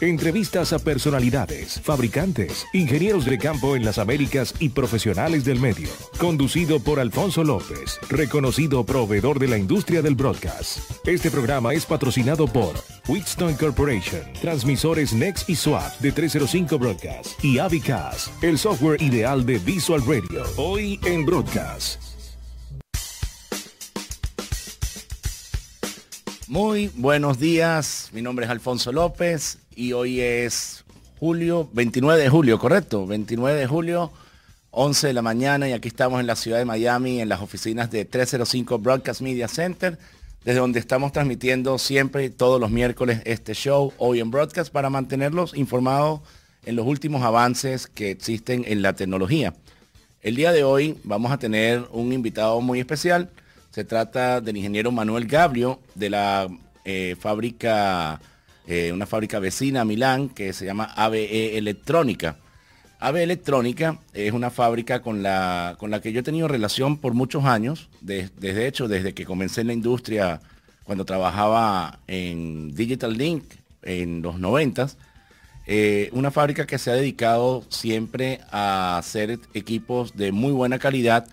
Entrevistas a personalidades, fabricantes, ingenieros de campo en las Américas y profesionales del medio. Conducido por Alfonso López, reconocido proveedor de la industria del broadcast. Este programa es patrocinado por Wheatstone Corporation, transmisores Next y SWAT de 305 Broadcast y Avicas, el software ideal de Visual Radio. Hoy en Broadcast. Muy buenos días, mi nombre es Alfonso López y hoy es julio, 29 de julio, correcto, 29 de julio, 11 de la mañana y aquí estamos en la ciudad de Miami, en las oficinas de 305 Broadcast Media Center, desde donde estamos transmitiendo siempre, todos los miércoles, este show, hoy en Broadcast, para mantenerlos informados en los últimos avances que existen en la tecnología. El día de hoy vamos a tener un invitado muy especial, se trata del ingeniero Manuel Gabrio de la eh, fábrica, eh, una fábrica vecina a Milán que se llama ABE Electrónica. ABE Electrónica es una fábrica con la, con la que yo he tenido relación por muchos años, desde hecho desde que comencé en la industria cuando trabajaba en Digital Link en los 90 eh, una fábrica que se ha dedicado siempre a hacer equipos de muy buena calidad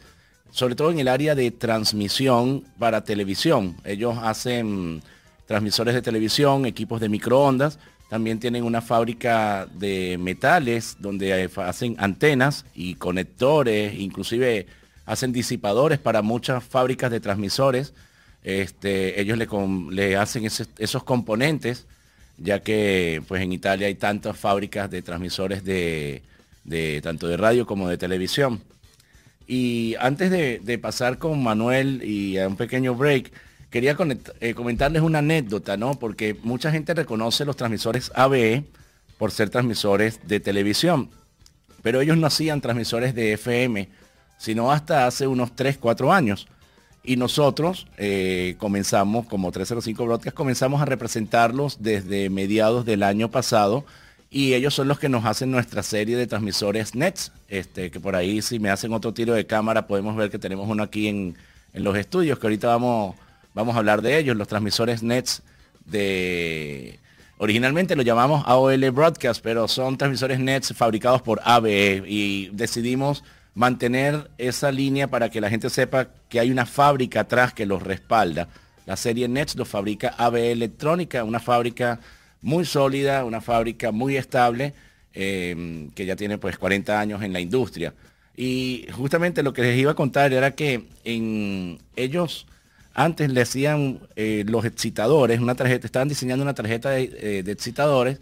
sobre todo en el área de transmisión para televisión. Ellos hacen transmisores de televisión, equipos de microondas, también tienen una fábrica de metales donde hacen antenas y conectores, inclusive hacen disipadores para muchas fábricas de transmisores. Este, ellos le, hacen esos componentes, ya que pues en Italia hay tantas fábricas de transmisores de tanto de radio como de televisión. Y antes de, pasar con Manuel y a un pequeño break, quería eh, comentarles una anécdota, ¿no? Porque mucha gente reconoce los transmisores ABE por ser transmisores de televisión, pero ellos no hacían transmisores de FM, sino hasta hace unos 3, 4 años. Y nosotros eh, comenzamos, como 305 Broadcast, comenzamos a representarlos desde mediados del año pasado y ellos son los que nos hacen nuestra serie de transmisores NETS, este, que por ahí si me hacen otro tiro de cámara podemos ver que tenemos uno aquí en, los estudios, que ahorita vamos, vamos a hablar de ellos, los transmisores NETS de... Originalmente lo llamamos AOL Broadcast, pero son transmisores NETS fabricados por ABE y decidimos mantener esa línea para que la gente sepa que hay una fábrica atrás que los respalda. La serie NETS lo fabrica ABE Electrónica, una fábrica muy sólida, una fábrica muy estable, em, que ya tiene pues 40 años en la industria. Y justamente lo que les iba a contar era que en ellos antes le hacían eh, los excitadores, una tarjeta, estaban diseñando una tarjeta de, eh, de, excitadores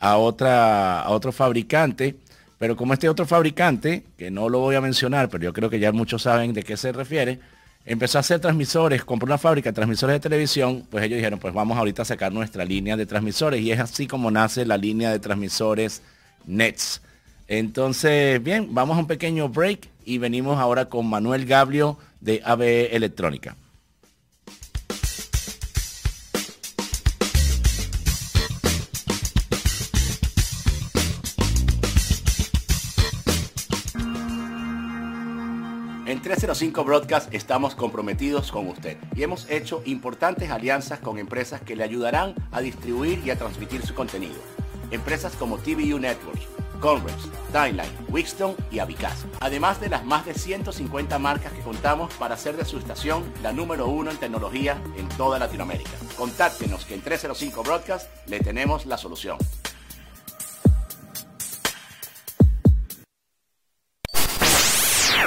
a, otra, a otro fabricante, pero como este otro fabricante, que no lo voy a mencionar, pero yo creo que ya muchos saben de qué se refiere, empezó a hacer transmisores, compró una fábrica de transmisores de televisión, pues ellos dijeron, pues vamos ahorita a sacar nuestra línea de transmisores y es así como nace la línea de transmisores NETS. Entonces, bien, vamos a un pequeño break y venimos ahora con Manuel Gablio de ABE Electrónica. 305 Broadcast estamos comprometidos con usted y hemos hecho importantes alianzas con empresas que le ayudarán a distribuir y a transmitir su contenido. Empresas como TVU Networks, Converse, Timeline, Wixton y Avicaz. Además de las más de 150 marcas que contamos para hacer de su estación la número uno en tecnología en toda Latinoamérica. Contáctenos que en 305 Broadcast le tenemos la solución.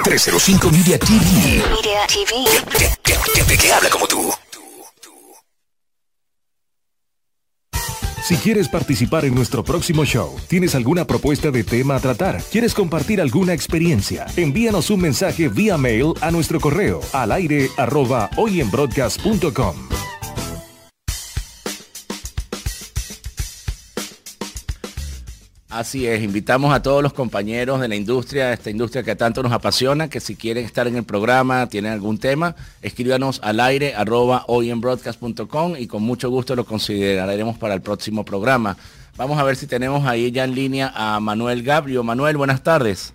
305 Media TV. Media TV. Que, habla como tú. Si quieres participar en nuestro próximo show, tienes alguna propuesta de tema a tratar, quieres compartir alguna experiencia, envíanos un mensaje vía mail a nuestro correo al aire arroba hoyenbroadcast.com. Así es, invitamos a todos los compañeros de la industria, esta industria que tanto nos apasiona, que si quieren estar en el programa, tienen algún tema, escríbanos al aire arroba hoyenbroadcast.com y con mucho gusto lo consideraremos para el próximo programa. Vamos a ver si tenemos ahí ya en línea a Manuel Gabrio. Manuel, buenas tardes.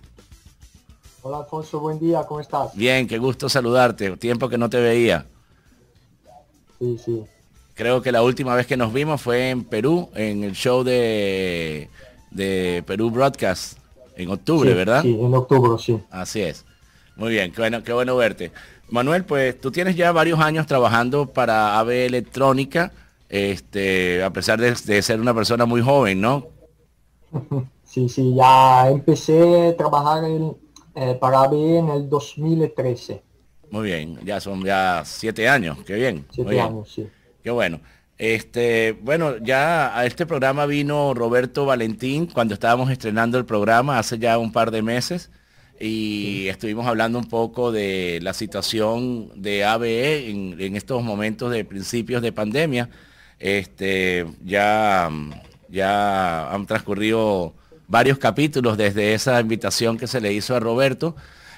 Hola Alfonso, buen día, ¿cómo estás? Bien, qué gusto saludarte, tiempo que no te veía. Sí, sí. creo que la última vez que nos vimos fue en Perú, en el show de, de Perú Broadcast, en octubre, Sí, ¿verdad? Sí, en octubre, sí. Así es. Muy bien, qué bueno, qué bueno verte. Manuel, pues tú tienes ya varios años trabajando para AVE Electrónica, este, a pesar de, de ser una persona muy joven, ¿no? Sí, sí, ya empecé a trabajar en, eh, para ABE en el 2013. Muy bien, ya son ya siete años, qué bien. muy Siete bien. años, sí. Qué bueno. Este, bueno, ya a este programa vino Roberto Valentín cuando estábamos estrenando el programa hace ya un par de meses y estuvimos hablando un poco de la situación de ABE en, en estos momentos de principios de pandemia. Este, ya, ya han transcurrido varios capítulos desde esa invitación que se le hizo a Roberto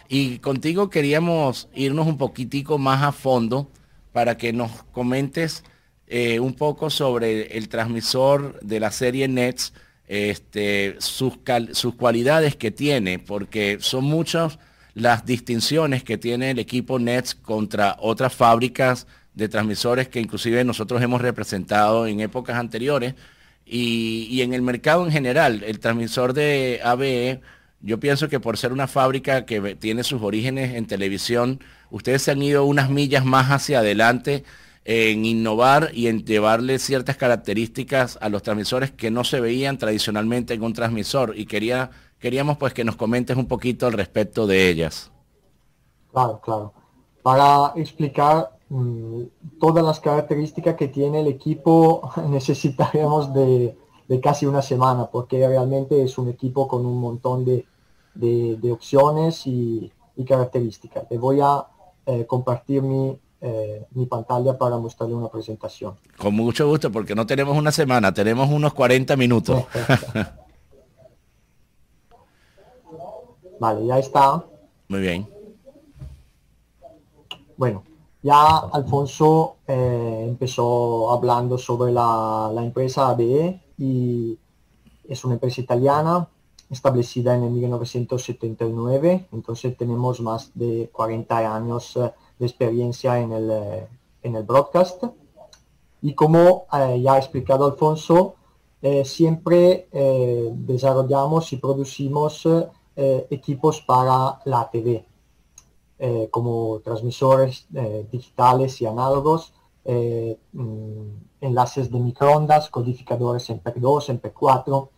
y contigo queríamos irnos un poquitico más a fondo para que nos comentes eh, un poco sobre el transmisor de la serie Nets, este, sus, sus cualidades que tiene, porque son muchas las distinciones que tiene el equipo Nets contra otras fábricas de transmisores que inclusive nosotros hemos representado en épocas anteriores. Y, y en el mercado en general, el transmisor de ABE, yo pienso que por ser una fábrica que tiene sus orígenes en televisión, ustedes se han ido unas millas más hacia adelante en innovar y en llevarle ciertas características a los transmisores que no se veían tradicionalmente en un transmisor y quería, queríamos pues que nos comentes un poquito al respecto de ellas. Claro, claro. Para explicar mm, todas las características que tiene el equipo necesitaremos de, de casi una semana porque realmente es un equipo con un montón de, de- opciones y, y características. Le voy a eh, compartir mi, eh, mi pantalla para mostrarle una presentación. Con mucho gusto porque no tenemos una semana, tenemos unos 40 minutos. Vale, ya está. Muy bien. Bueno, ya Alfonso eh, empezó hablando sobre la, la empresa ABE y es una empresa italiana establecida en el 1979, entonces tenemos más de 40 años eh, de experiencia en el, eh, en el broadcast. Y como eh, ya ha explicado Alfonso, eh, siempre desarrollamos y producimos equipos para la TV como transmisores digitales y análogos, mm, enlaces de microondas, codificadores MP2, MP4,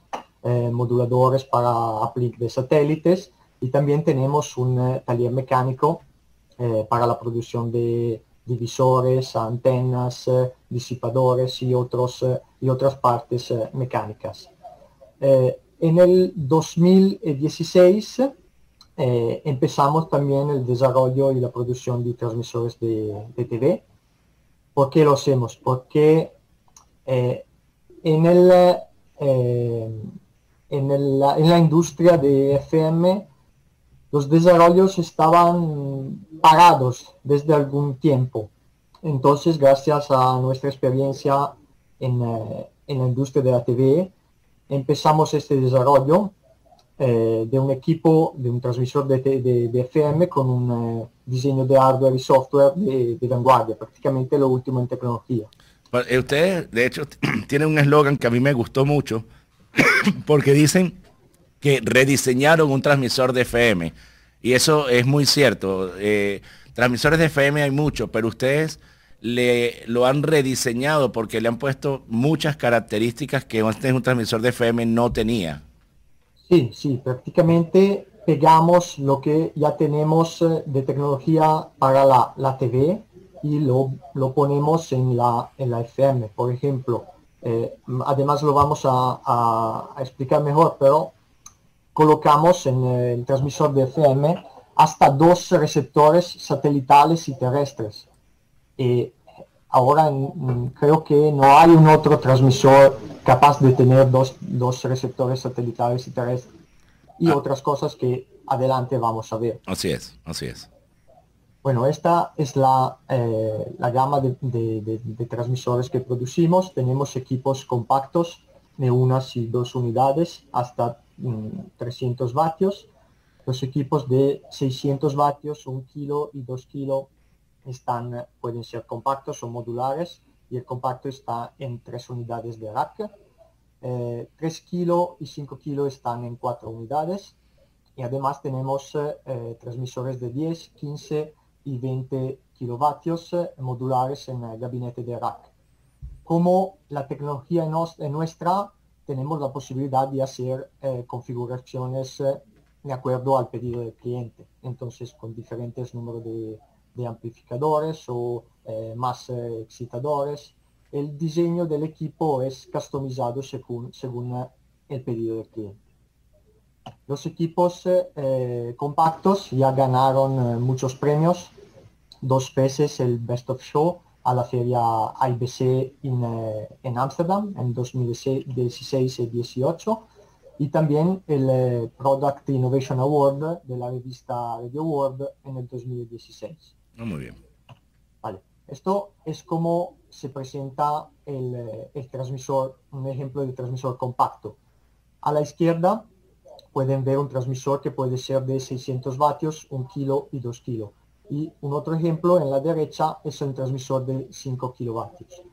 eh, moduladores para uplink de satélites y también tenemos un taller mecánico eh, para la producción de divisores, antenas, eh, disipadores y, otros, eh, y otras partes mecánicas. En el 2016 eh, empezamos también el desarrollo y la producción de transmisores de, TV. ¿Por qué lo hacemos? Porque en, el- en la industria de FM los desarrollos estaban parados desde algún tiempo. Entonces, gracias a nuestra experiencia en, eh, en la industria de la TV, empezamos este desarrollo eh, de un equipo, de un transmisor de, de- FM con un eh, diseño de hardware y software de, vanguardia, prácticamente lo último en tecnología. Eh, Ustedes, de hecho, tienen un eslogan que a mí me gustó mucho, porque dicen que rediseñaron un transmisor de FM. Y eso es muy cierto. Eh, transmisores de FM hay muchos, pero ustedes le, lo han rediseñado porque le han puesto muchas características que este es un transmisor de FM no tenía. Sí, sí, prácticamente pegamos lo que ya tenemos eh, de tecnología para la, la TV y lo, lo ponemos en la, en la FM, por ejemplo. Eh, además lo vamos a explicar mejor, pero colocamos en eh, el transmisor de FM hasta dos receptores satelitales y terrestres. Eh, ahora mm, creo que no hay un otro transmisor capaz de tener dos, dos receptores satelitales y terrestres y Ah. otras cosas que adelante vamos a ver. Así es, así es. Bueno, esta es la, eh, la gama de, de- de- de transmisores que producimos. Tenemos equipos compactos de unas y dos unidades hasta mm, 300 vatios. Los equipos de 600 vatios, 1 kilo y 2 kilo están, pueden ser compactos o modulares y el compacto está en tres unidades de rack. 3 kilos y 5 kilos están en cuatro unidades y además tenemos transmisores de 10, 15 y 20 kilovatios modulares en el gabinete de rack. Como la tecnología es nuestra, tenemos la posibilidad de hacer configuraciones de acuerdo al pedido del cliente. Entonces, con diferentes números de, amplificadores o eh, más eh, excitadores. El diseño del equipo es customizado según, según eh, el pedido del cliente. Los equipos compactos ya ganaron muchos premios, dos veces el Best of Show a la feria IBC en Ámsterdam en 2016 y 2018 y también el eh, Product Innovation Award de la revista Radio World en el 2016. Ah, muy bien. Vale. Esto es como se presenta el, eh, el, transmisor, un ejemplo de transmisor compacto. A la izquierda pueden ver un transmisor que puede ser de 600 vatios, 1 kilo y 2 kilos. Y un otro ejemplo en la derecha es un transmisor de 5 kilovatios.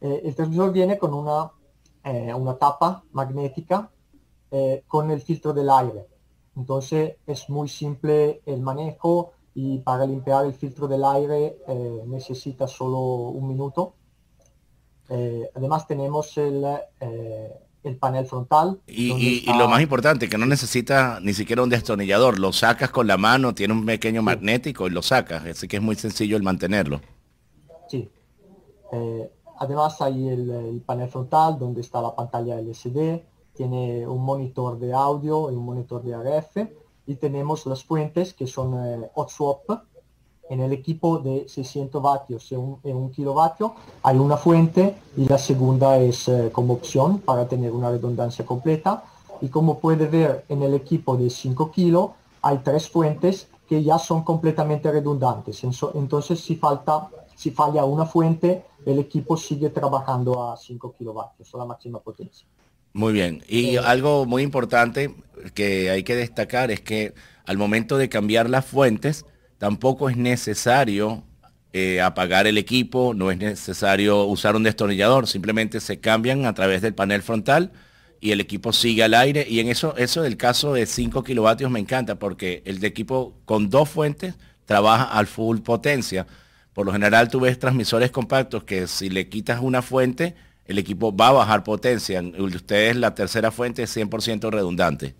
Eh, el transmisor viene con una, una tapa magnética eh, con el filtro del aire. Entonces es muy simple el manejo y para limpiar el filtro del aire eh, necesita solo un minuto. Eh, además tenemos el, el panel frontal. Y, lo más importante, que no necesita ni siquiera un destornillador, lo sacas con la mano, tiene un pequeño magnético y lo sacas, así que es muy sencillo el mantenerlo. Sí. además hay el, el panel frontal donde está la pantalla LCD, tiene un monitor de audio y un monitor de RF y tenemos las fuentes que son eh, hot swap en el equipo de 600 vatios y un, un kilovatio hay una fuente y la segunda es eh, como opción para tener una redundancia completa. Y como puede ver en el equipo de 5 kilos hay tres fuentes que ya son completamente redundantes. Entonces si falta si falla una fuente el equipo sigue trabajando a 5 kilovatios a la máxima potencia. Muy bien. Y algo muy importante que hay que destacar es que al momento de cambiar las fuentes, tampoco es necesario eh, apagar el equipo, no es necesario usar un destornillador, simplemente se cambian a través del panel frontal y el equipo sigue al aire. Y en eso, eso del caso de 5 kilovatios me encanta porque el equipo con dos fuentes trabaja al full potencia. Por lo general tú ves transmisores compactos que si le quitas una fuente, el equipo va a bajar potencia. Ustedes la tercera fuente es 100% redundante.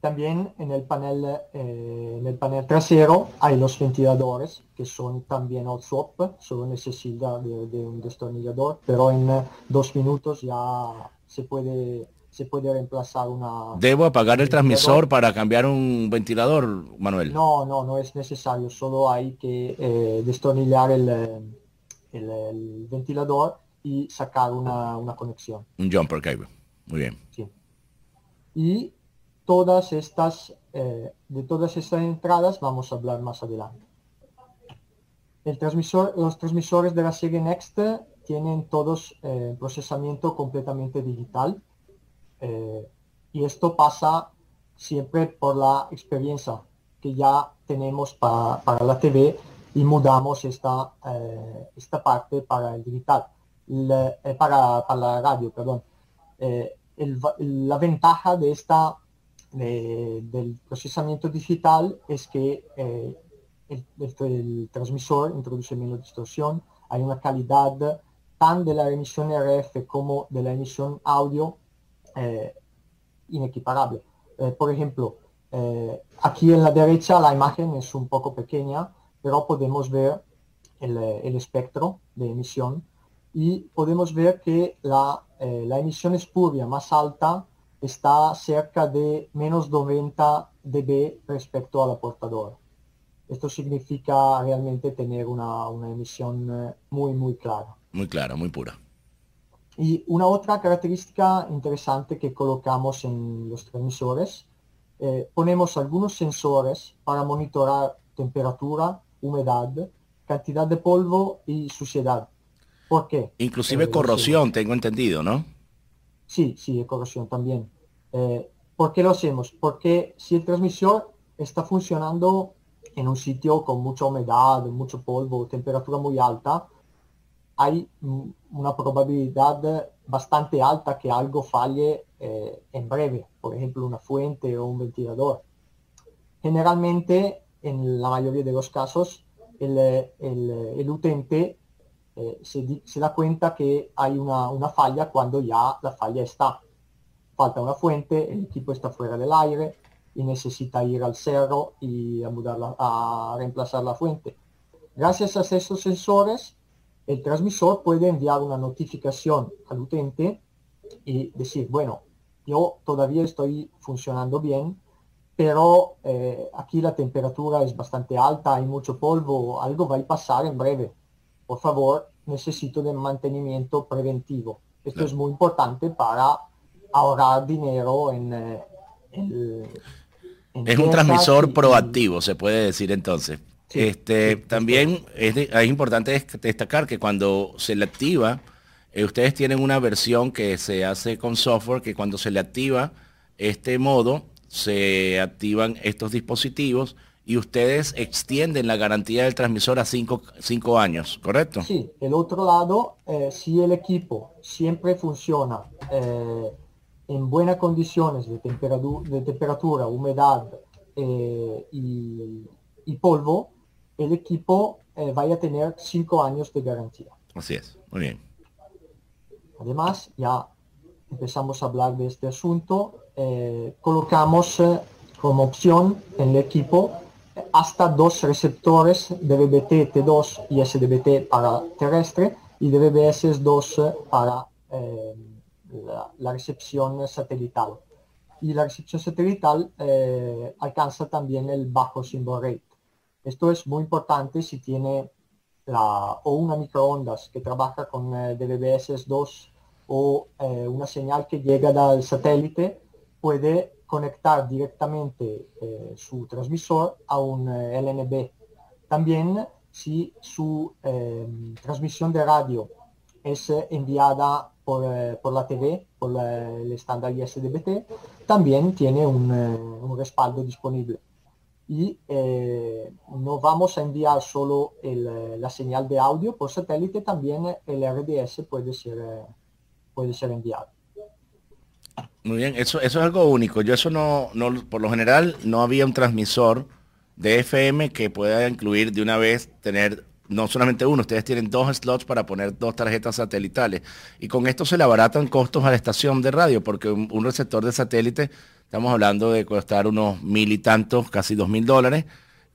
También en el panel eh, en el panel trasero hay los ventiladores que son también hot swap, solo necesidad de, de un destornillador, pero en eh, dos minutos ya se puede se puede reemplazar una... ¿Debo apagar el transmisor para cambiar un ventilador, Manuel? No, no, no es necesario, solo hay que eh, destornillar el, el, ventilador y sacar una, una, conexión. Un jumper cable. Muy bien. Sí. Y todas estas, eh, de todas estas entradas vamos a hablar más adelante. El transmisor, los transmisores de la serie Next tienen todos eh, procesamiento completamente digital. Eh, y esto pasa siempre por la experiencia que ya tenemos para, para la TV y mudamos esta, eh, esta parte para el digital, eh, para, para, la radio, perdón. Eh, la ventaja de esta, del procesamiento digital es que el, el, transmisor introduce menos distorsión, hay una calidad tan de la emisión RF como de la emisión audio inequiparable. por ejemplo, aquí en la derecha la imagen es un poco pequeña, pero podemos ver el, el espectro de emisión y podemos ver que la, eh, la, emisión espuria más alta está cerca de menos 90 dB respecto a la portadora. Esto significa realmente tener una, una emisión eh, muy, muy clara. Muy clara, muy pura. Y una otra característica interesante que colocamos en los transmisores, eh, ponemos algunos sensores para monitorar temperatura, humedad, cantidad de polvo y suciedad. ¿Por qué? Inclusive eh, corrosión, tengo entendido, ¿no? Sí, sí, corrosión también. Eh, ¿Por qué lo hacemos? Porque si el transmisor está funcionando en un sitio con mucha humedad, mucho polvo, temperatura muy alta, hay una probabilidad bastante alta que algo falle eh, en breve, por ejemplo una fuente o un ventilador. Generalmente, en la mayoría de los casos, el, el, utente eh, se, da cuenta que hay una, una, falla cuando ya la falla está. Falta una fuente, el equipo está fuera del aire y necesita ir al cerro y a, mudarla, a reemplazar la fuente. Gracias a esos sensores, el transmisor puede enviar una notificación al utente y decir, bueno, yo todavía estoy funcionando bien, pero eh, aquí la temperatura es bastante alta, hay mucho polvo, algo va a pasar en breve. Por favor, necesito de mantenimiento preventivo. Esto es muy importante para ahorrar dinero en, eh, es un transmisor proactivo, se puede decir entonces. este, también es, importante destacar que cuando se le activa, eh, ustedes tienen una versión que se hace con software que cuando se le activa este modo, se activan estos dispositivos y ustedes extienden la garantía del transmisor a cinco, años, ¿correcto? Sí, el otro lado, eh, si el equipo siempre funciona eh, en buenas condiciones de, temperatura, de temperatura humedad eh, y, polvo, el equipo va a tener cinco años de garantía. Así es, muy bien. Además, ya empezamos a hablar de este asunto, eh, colocamos eh, como opción en el equipo hasta dos receptores DVB-T T2 y SDBT para terrestre y DVB-S2 para eh, la, recepción satelital. Y la recepción satelital alcanza también el bajo symbol rate. Esto es muy importante si tiene la, o una microondas que trabaja con DVB-S2 o una señal que llega del satélite puede conectar directamente eh, su transmisor a un eh, LNB. También si su em, transmisión de radio es enviada por, eh, la TV, por el estándar ISDBT, también tiene un, respaldo disponible. Y no vamos a enviar solo la señal de audio por satélite, también el RDS puede ser, puede ser enviado. Muy bien, eso, eso es algo único. Yo eso no, no, por lo general, no había un transmisor de FM que pueda incluir de una vez tener no solamente uno, ustedes tienen dos slots para poner dos tarjetas satelitales. Y con esto se le abaratan costos a la estación de radio, porque un, receptor de satélite, estamos hablando de costar unos mil y tantos, casi dos mil dólares,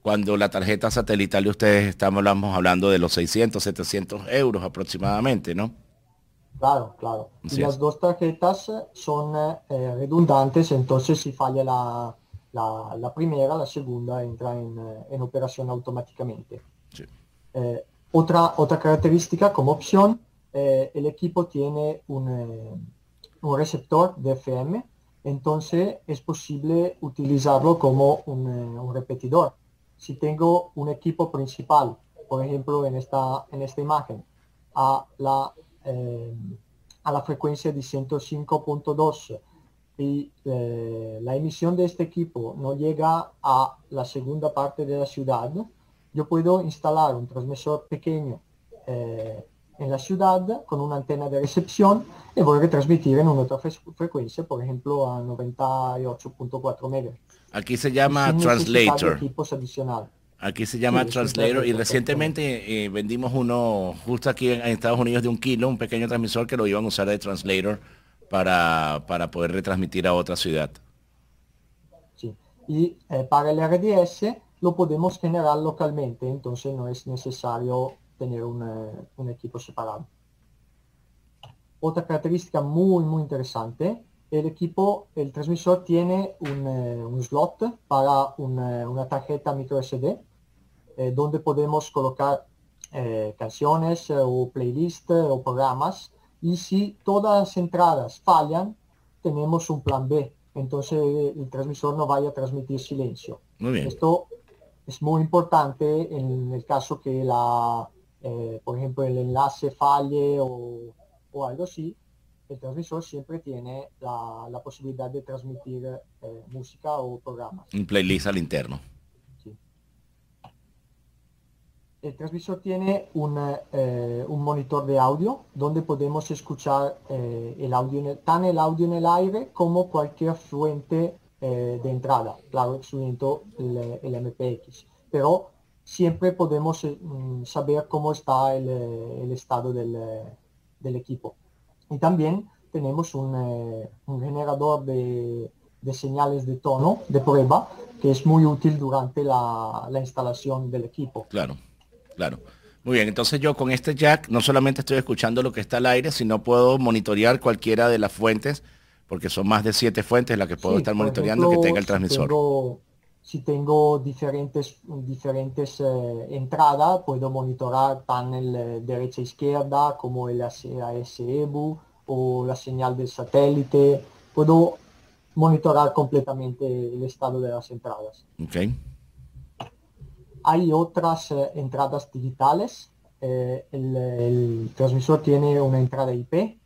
cuando la tarjeta satelital de ustedes estamos hablando de los 600, 700 euros aproximadamente, ¿no? Claro, claro. y las dos tarjetas son eh, redundantes, entonces si falla la, la, primera, la segunda entra en, en operación automáticamente. Eh, otra, otra característica como opción, eh, el equipo tiene un, un, receptor de FM, entonces es posible utilizarlo como un, un repetidor. Si tengo un equipo principal, por ejemplo en esta, en esta imagen, a la eh, a la frecuencia de 105.2 y eh, la emisión de este equipo no llega a la segunda parte de la ciudad, yo puedo instalar un transmisor pequeño eh, en la ciudad con una antena de recepción y voy a retransmitir en una otra frecuencia, por ejemplo a 98.4 MHz. Aquí se llama translator. Equipos adicionales. Aquí se llama Translator y recientemente eh, vendimos uno justo aquí en, Estados Unidos de un kilo, un pequeño transmisor que lo iban a usar de Translator para, para poder retransmitir a otra ciudad. Sí. Y eh, para el RDS lo podemos generar localmente, entonces no es necesario tener un, eh, un equipo separado. Otra característica muy muy interesante el equipo, el transmisor tiene un, un slot para una, una tarjeta micro SD eh, donde podemos colocar eh, canciones eh, o playlists o programas. Y si todas las entradas fallan tenemos un plan B. Entonces el transmisor no vaya a transmitir silencio. Esto es muy importante en el caso que la por ejemplo el enlace falle o, o algo así el transmisor siempre tiene la, posibilidad de transmitir música o programas. Un playlist al interno. el transmisor tiene eh, un monitor de audio donde podemos escuchar eh, el audio en el, tan el audio en el aire como cualquier fuente eh, de entrada, claro, excluyendo el, el, MPX. Pero siempre podemos mm, saber cómo está el, el estado del, del, equipo. Y también tenemos un, un generador de, de, señales de tono de prueba que es muy útil durante la, la instalación del equipo. Claro. Claro. Muy bien, entonces yo con este jack no solamente estoy escuchando lo que está al aire, sino puedo monitorear cualquiera de las fuentes, porque son más de siete fuentes las que puedo estar monitoreando que tenga el transmisor. Si tengo, diferentes, diferentes eh, entradas, puedo monitorar tan el eh, derecha izquierda como el AS-EBU o la señal del satélite. Puedo monitorar completamente el estado de las entradas. Okay. Hay otras eh, entradas digitales. Eh, el, transmisor tiene una entrada IP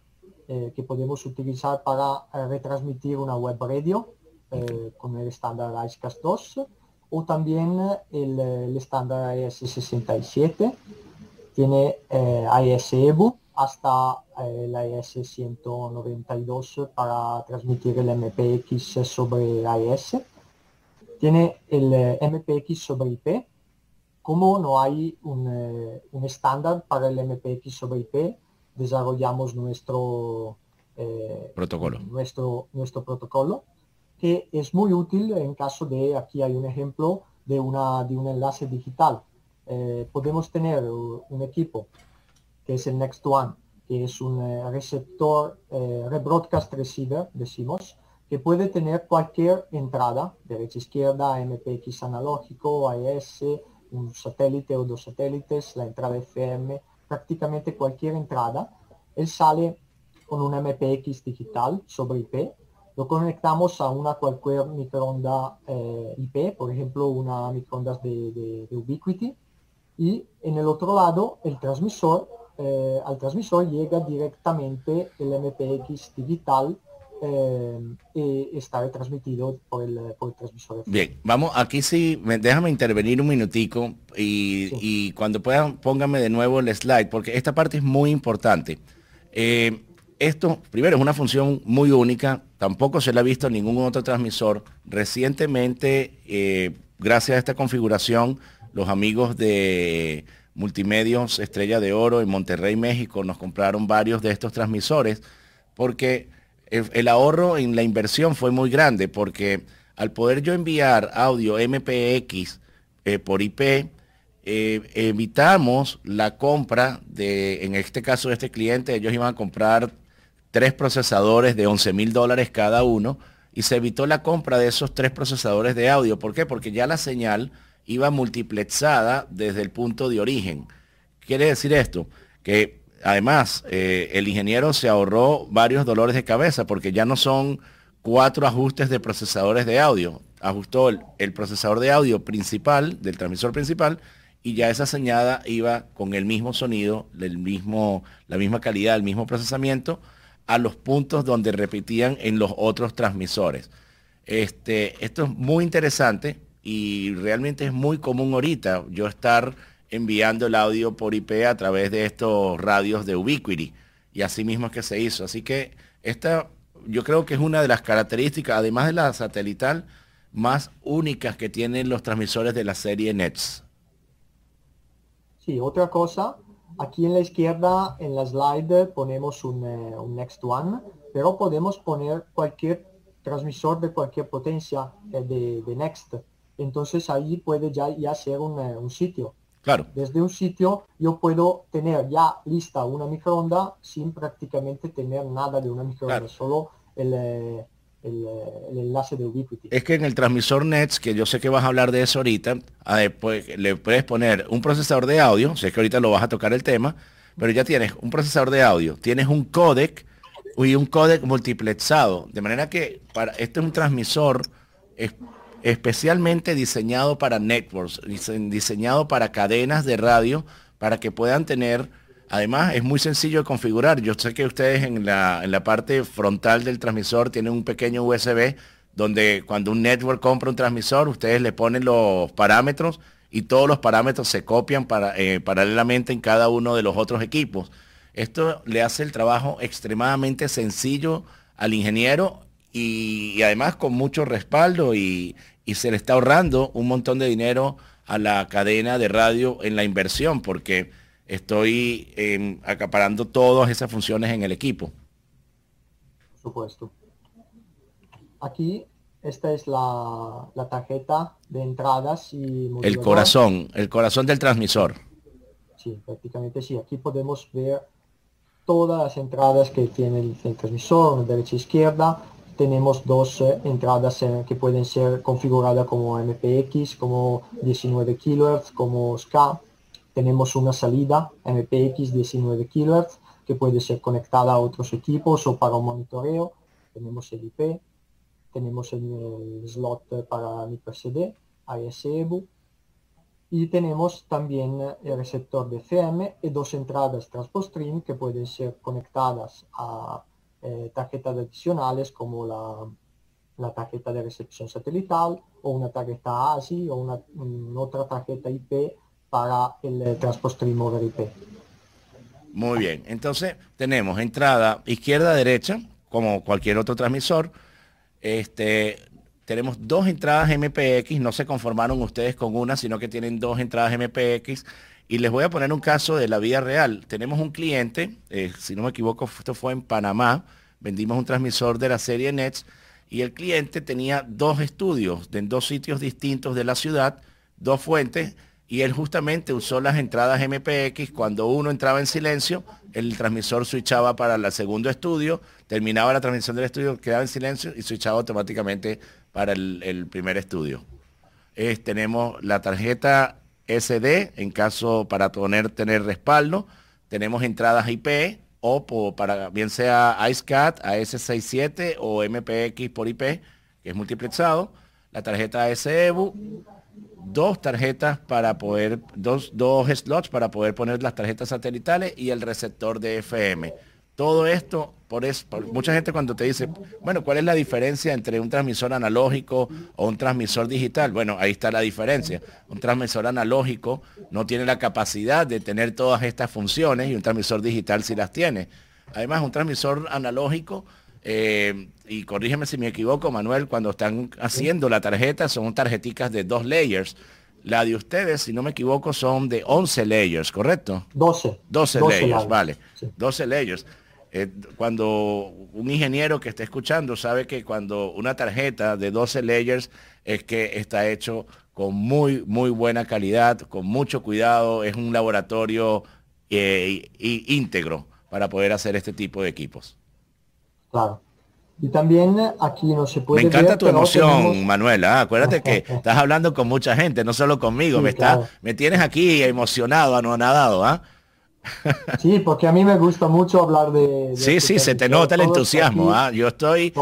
que podemos utilizar para retransmitir una web radio con el estándar IceCast 2 o también el, estándar IS67. Tiene IS-EBU hasta el IS-192 para transmitir el MPX sobre IS. Tiene el MPX sobre IP como no hay eh, un, estándar para el MPX sobre IP, desarrollamos nuestro eh, protocolo. Nuestro, nuestro protocolo, que es muy útil en caso de, aquí hay un ejemplo de, una, de un enlace digital. Eh, podemos tener un equipo que es el Next One, que es un receptor, rebroadcast receiver, decimos, que puede tener cualquier entrada, derecha izquierda, MPX analógico, AES, un satélite o dos satélites, la entrada FM, prácticamente cualquier entrada. Él sale con un MPX digital sobre IP, lo conectamos a una cualquier microonda eh, IP, por ejemplo una microondas de, Ubiquiti, y en el otro lado el transmisor, eh, al transmisor llega directamente el MPX digital eh, está retransmitido por el, por el, transmisor. Bien, vamos, aquí sí, déjame intervenir un minutico y, cuando puedan póngame de nuevo el slide, porque esta parte es muy importante. Eh, esto, primero, es una función muy única, tampoco se la ha visto en ningún otro transmisor. Recientemente, eh, gracias a esta configuración, los amigos de Multimedios Estrella de Oro en Monterrey, México, nos compraron varios de estos transmisores porque el, ahorro en la inversión fue muy grande porque al poder yo enviar audio MPX eh, por IP, eh, evitamos la compra de, en este caso de este cliente, ellos iban a comprar tres procesadores de 11 mil dólares cada uno y se evitó la compra de esos tres procesadores de audio. ¿Por qué? Porque ya la señal iba multiplexada desde el punto de origen. Quiere decir esto, que además, eh, el ingeniero se ahorró varios dolores de cabeza porque ya no son cuatro ajustes de procesadores de audio. Ajustó el, procesador de audio principal, del transmisor principal, y ya esa señal iba con el mismo sonido, el mismo, la misma calidad, el mismo procesamiento, a los puntos donde repetían en los otros transmisores. Este, esto es muy interesante y realmente es muy común ahorita yo estar enviando el audio por IP a través de estos radios de Ubiquiti. Y así mismo es que se hizo. Así que esta yo creo que es una de las características, además de la satelital, más únicas que tienen los transmisores de la serie NETS. Sí, otra cosa, aquí en la izquierda, en la slide, ponemos un, eh, Next One, pero podemos poner cualquier transmisor de cualquier potencia eh, de, Next. Entonces ahí puede ya, ya ser un, eh, un sitio. Claro. Desde un sitio yo puedo tener ya lista una microonda sin prácticamente tener nada de una microonda, solo eh, el, enlace de Ubiquiti. Es que en el transmisor NETS, que yo sé que vas a hablar de eso ahorita, pues, le puedes poner un procesador de audio, sé que ahorita lo vas a tocar el tema, pero ya tienes un procesador de audio, tienes un codec y un codec multiplexado, de manera que para este es un transmisor especialmente diseñado para networks, diseñado para cadenas de radio, para que puedan tener, además es muy sencillo de configurar. Yo sé que ustedes en la, en la parte frontal del transmisor tienen un pequeño USB donde cuando un network compra un transmisor, ustedes le ponen los parámetros y todos los parámetros se copian para, eh, paralelamente en cada uno de los otros equipos. Esto le hace el trabajo extremadamente sencillo al ingeniero y, además con mucho respaldo y, se le está ahorrando un montón de dinero a la cadena de radio en la inversión porque estoy em, acaparando todas esas funciones en el equipo. Por supuesto. Aquí esta es la, tarjeta de entradas y... El corazón, el corazón del transmisor. Sí, prácticamente sí. Aquí podemos ver todas las entradas que tiene el, transmisor, derecha e izquierda. Tenemos dos eh, entradas eh, que pueden ser configuradas como MPX, como 19 kHz, como SCA. Tenemos una salida MPX 19 kHz que puede ser conectada a otros equipos o para un monitoreo. Tenemos el IP, tenemos el, slot para microSD, ASEBU y tenemos también el receptor de FM y dos entradas Stream que pueden ser conectadas a eh, tarjetas adicionales como la, tarjeta de recepción satelital o una tarjeta ASI o una, otra tarjeta IP para el Stream over IP. Muy bien, entonces tenemos entrada izquierda-derecha como cualquier otro transmisor, este, tenemos dos entradas MPX, no se conformaron ustedes con una, sino que tienen dos entradas MPX. Y les voy a poner un caso de la vida real. Tenemos un cliente, eh, si no me equivoco, esto fue en Panamá, vendimos un transmisor de la serie NETS y el cliente tenía dos estudios en dos sitios distintos de la ciudad, dos fuentes, y él justamente usó las entradas MPX. Cuando uno entraba en silencio, el transmisor switchaba para el segundo estudio, terminaba la transmisión del estudio, quedaba en silencio y switchaba automáticamente para el, primer estudio. tenemos la tarjeta SD, en caso para poner, tener respaldo. Tenemos entradas IP o para bien sea IceCat, AS67 o MPX por IP, que es multiplexado. La tarjeta SEBU dos tarjetas para poder, dos, dos slots para poder poner las tarjetas satelitales y el receptor de FM. Todo esto, por eso, mucha gente cuando te dice, bueno, ¿cuál es la diferencia entre un transmisor analógico o un transmisor digital? Bueno, ahí está la diferencia. Un transmisor analógico no tiene la capacidad de tener todas estas funciones y un transmisor digital sí las tiene. Además, un transmisor analógico eh, y corrígeme si me equivoco, Manuel, cuando están haciendo la tarjeta son tarjeticas de dos layers. La de ustedes, si no me equivoco, son de 11 layers, ¿correcto? 12. 12, layers, vale. 12 layers. Eh, cuando un ingeniero que está escuchando sabe que cuando una tarjeta de 12 layers es que está hecho con muy, muy buena calidad, con mucho cuidado, es un laboratorio eh, íntegro para poder hacer este tipo de equipos. Claro. Y también aquí no se puede. Me encanta tu emoción, Manuela. ¿ah? Acuérdate que estás hablando con mucha gente, no solo conmigo. me, está, me tienes aquí emocionado, anonadado. ¿ah? Sí, porque a mí me gusta mucho hablar de... sí, sí, se te nota el entusiasmo. ¿ah? Yo estoy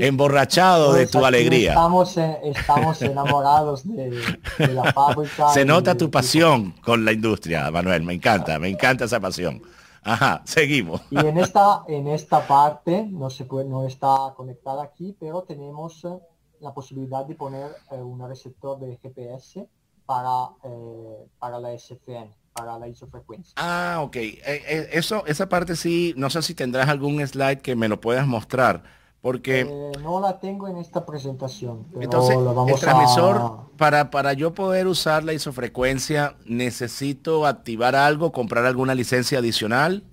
emborrachado de tu alegría. Estamos, estamos enamorados de, la fábrica. Se nota tu pasión con la industria, Manuel. Me encanta, me encanta esa pasión. Ajá, seguimos. Y en esta, en esta parte, no, se puede, no está conectada aquí, pero tenemos eh, la posibilidad de poner eh, un receptor de GPS para, eh, para la SFN, para la isofrecuencia. Ah, ok. eso, esa parte sí, no sé si tendrás algún slide que me lo puedas mostrar porque... Eh, no la tengo en esta presentación. entonces, el transmisor, para, para yo poder usar la isofrecuencia, ¿necesito activar algo, comprar alguna licencia adicional?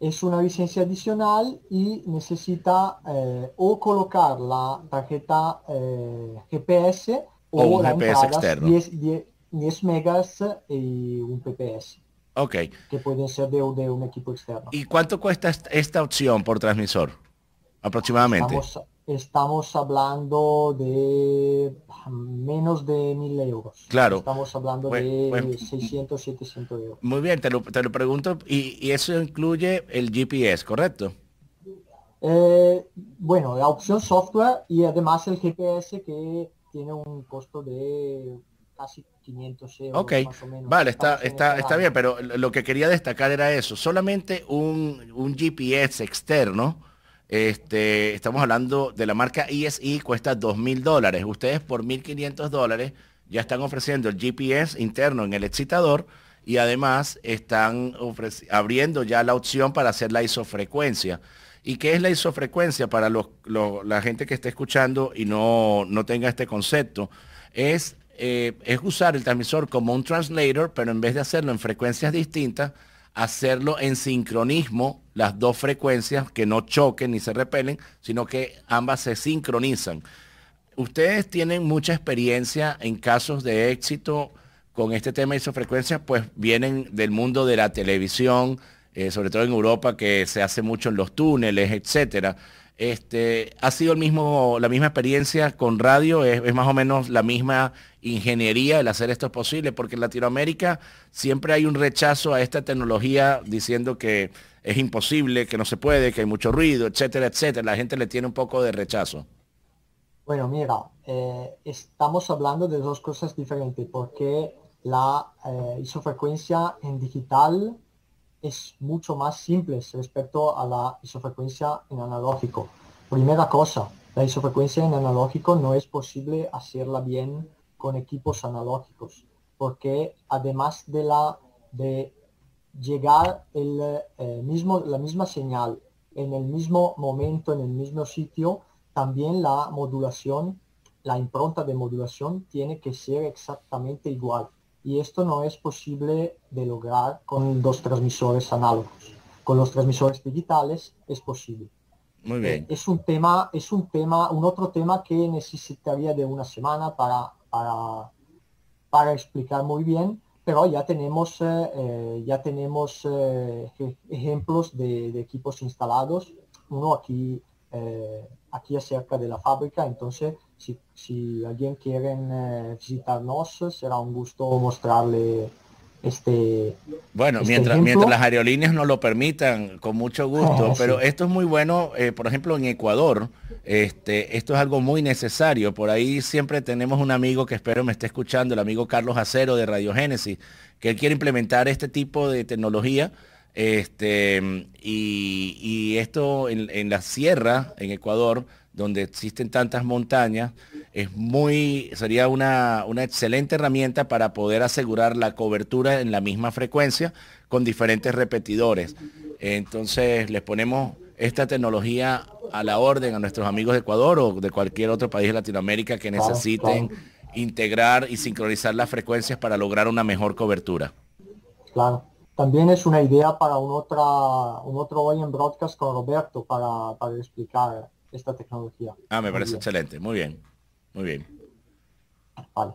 Es una licencia adicional y necesita eh, o colocar la tarjeta eh, GPS o, un GPS externo. 10, megas y un PPS. Ok. Que pueden ser de, de un equipo externo. ¿Y cuánto cuesta esta opción por transmisor? Aproximadamente. Estamos, hablando de menos de mil euros. Claro. Estamos hablando de 600, 700 euros. Muy bien, te lo, pregunto, y, eso incluye el GPS, ¿correcto? Eh, bueno, la opción software y además el GPS que tiene un costo de casi 500 euros. Ok, vale, está, está, está bien, pero lo que quería destacar era eso, solamente un, un GPS externo este, estamos hablando de la marca ESI, cuesta 2.000 dólares. Ustedes por 1.500 dólares ya están ofreciendo el GPS interno en el excitador y además están abriendo ya la opción para hacer la isofrecuencia. ¿Y qué es la isofrecuencia para la gente que esté escuchando y no, no tenga este concepto? Es, eh, es usar el transmisor como un translator, pero en vez de hacerlo en frecuencias distintas, hacerlo en sincronismo, las dos frecuencias que no choquen ni se repelen, sino que ambas se sincronizan. Ustedes tienen mucha experiencia en casos de éxito con este tema de isofrecuencia, pues vienen del mundo de la televisión, eh, sobre todo en Europa, que se hace mucho en los túneles, etcétera. Este, ¿Ha sido el mismo, la misma experiencia con radio? ¿Es, más o menos la misma ingeniería el hacer esto posible? Porque en Latinoamérica siempre hay un rechazo a esta tecnología diciendo que es imposible, que no se puede, que hay mucho ruido, etcétera, etcétera. La gente le tiene un poco de rechazo. Bueno, mira, eh, estamos hablando de dos cosas diferentes porque la eh, isofrecuencia en digital es mucho más simple respecto a la isofrecuencia en analógico. Primera cosa, la isofrecuencia en analógico no es posible hacerla bien con equipos analógicos, porque además de la de llegar el eh, mismo, la misma señal en el mismo momento, en el mismo sitio, también la modulación, la impronta de modulación tiene que ser exactamente igual y esto no es posible de lograr con dos transmisores análogos. Con los transmisores digitales es posible. Muy bien. Eh, es un tema, es un tema, un otro tema que necesitaría de una semana para, para, para explicar muy bien, pero ya tenemos, eh, eh, ya tenemos ejemplos de, de, equipos instalados. Uno aquí, aquí cerca de la fábrica, entonces si, alguien quiere eh, visitarnos, será un gusto mostrarle este bueno este mientras mientras las aerolíneas nos lo permitan con mucho gusto. ah, pero esto es muy bueno eh, por ejemplo en Ecuador este esto es algo muy necesario. Por ahí siempre tenemos un amigo que espero me esté escuchando el amigo Carlos Acero de Radio Génesis que él quiere implementar este tipo de tecnología este y, y esto en, en la sierra en Ecuador donde existen tantas montañas, es muy, sería una, una, excelente herramienta para poder asegurar la cobertura en la misma frecuencia con diferentes repetidores. Entonces les ponemos esta tecnología a la orden a nuestros amigos de Ecuador o de cualquier otro país de Latinoamérica que necesiten integrar y sincronizar las frecuencias para lograr una mejor cobertura. Claro. También es una idea para un, otra, un otro hoy en broadcast con Roberto para, para explicar esta tecnología. Ah, me parece excelente. Muy bien. Muy bien. Vale.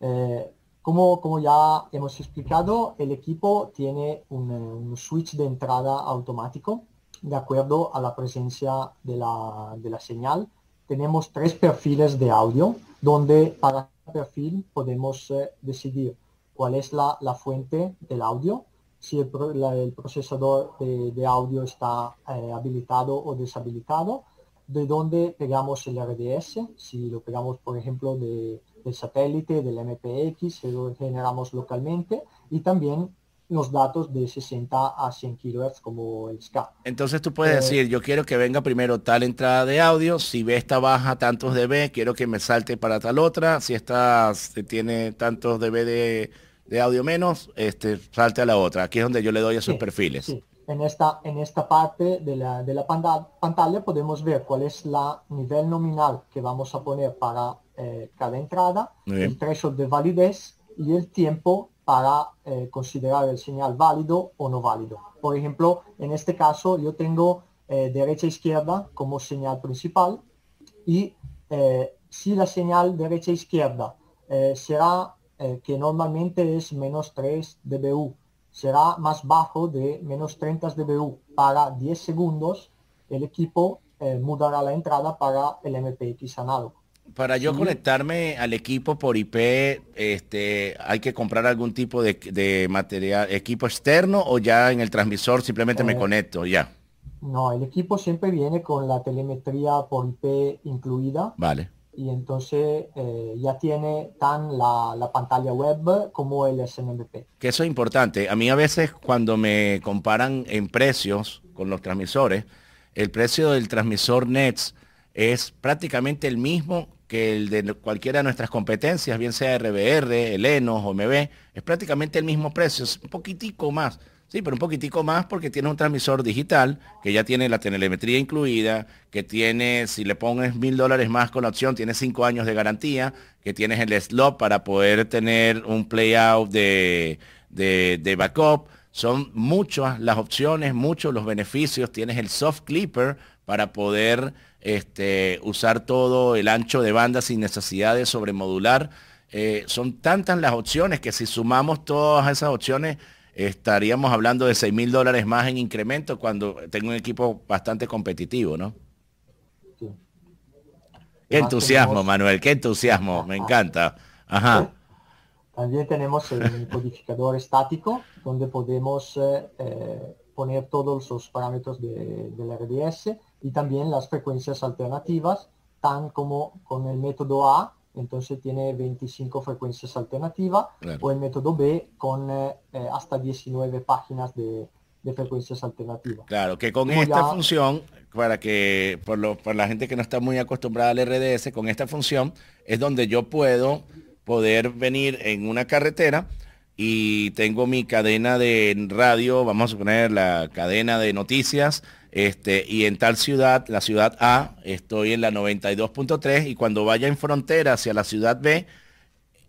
Eh, como, como, ya hemos explicado, el equipo tiene un, switch de entrada automático de acuerdo a la presencia de la, de la señal. Tenemos tres perfiles de audio donde para cada perfil podemos eh, decidir cuál es la, la, fuente del audio, si el, el procesador de, de, audio está eh, habilitado o deshabilitado de dónde pegamos el RDS, si lo pegamos por ejemplo de, del satélite, del MPX, si lo generamos localmente y también los datos de 60 a 100 kHz como el SCA. Entonces tú puedes eh, decir, yo quiero que venga primero tal entrada de audio, si ve esta baja tantos dB, quiero que me salte para tal otra, si esta tiene tantos dB de, de audio menos, este, salte a la otra. Aquí es donde yo le doy a sus perfiles en esta, en esta parte de la, de la pantalla podemos ver cuál es la nivel nominal que vamos a poner para eh, cada entrada, el threshold de validez y el tiempo para eh, considerar el señal válido o no válido. Por ejemplo, en este caso yo tengo eh, derecha-izquierda como señal principal y si la señal derecha-izquierda será que normalmente es menos 3 dBU será más bajo de menos 30 dBU para 10 segundos, el equipo eh, mudará la entrada para el MPX análogo. Para yo conectarme al equipo por IP, este, ¿hay que comprar algún tipo de, material, equipo externo o ya en el transmisor simplemente me eh, conecto ya? No, el equipo siempre viene con la telemetría por IP incluida. Vale y entonces eh, ya tiene tan la, pantalla web como el SNMP. Que eso es importante. A mí a veces cuando me comparan en precios con los transmisores, el precio del transmisor NETS es prácticamente el mismo que el de cualquiera de nuestras competencias, bien sea RBR, Elenos o MB, es prácticamente el mismo precio, es un poquitico más. Sí, pero un poquitico más porque tiene un transmisor digital que ya tiene la telemetría incluida, que tiene, si le pones mil dólares más con la opción, tiene cinco años de garantía, que tienes el slot para poder tener un playout de, de, backup. Son muchas las opciones, muchos los beneficios. Tienes el soft clipper para poder este, usar todo el ancho de banda sin necesidad de sobremodular. Eh, son tantas las opciones que si sumamos todas esas opciones, estaríamos hablando de 6 mil dólares más en incremento cuando tengo un equipo bastante competitivo, ¿no? Qué entusiasmo, Manuel, qué entusiasmo, me encanta. Ajá. También tenemos el codificador estático, donde podemos eh, eh, poner todos los parámetros de, del RDS y también las frecuencias alternativas, tan como con el método A, entonces tiene 25 frecuencias alternativas, o el método B con eh, eh, hasta 19 páginas de, frecuencias alternativas. Claro, que con esta función, para que por, lo, por la gente que no está muy acostumbrada al RDS, con esta función es donde yo puedo poder venir en una carretera y tengo mi cadena de radio, vamos a poner la cadena de noticias, este, y en tal ciudad, la ciudad A, estoy en la 92.3 y cuando vaya en frontera hacia la ciudad B,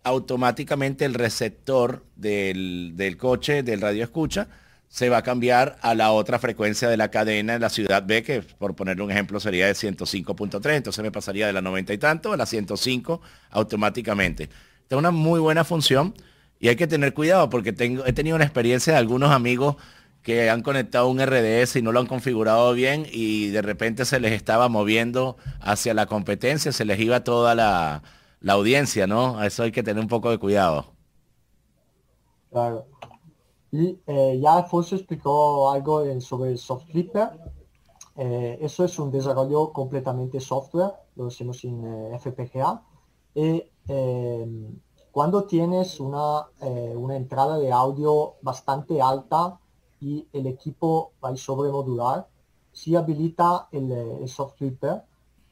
automáticamente el receptor del, del, coche, del radio escucha, se va a cambiar a la otra frecuencia de la cadena en la ciudad B, que por poner un ejemplo sería de 105.3, entonces me pasaría de la 90 y tanto a la 105 automáticamente. Esta es una muy buena función y hay que tener cuidado porque tengo, he tenido una experiencia de algunos amigos que han conectado un RDS y no lo han configurado bien y de repente se les estaba moviendo hacia la competencia, se les iba toda la, audiencia, ¿no? A eso hay que tener un poco de cuidado. Claro. Y eh, ya Alfonso explicó algo sobre el soft eh, eso es un desarrollo completamente software, lo hacemos en eh, FPGA. Y cuando tienes una, una entrada de audio bastante alta, y el equipo va a sobremodular, si habilita el, el soft clipper,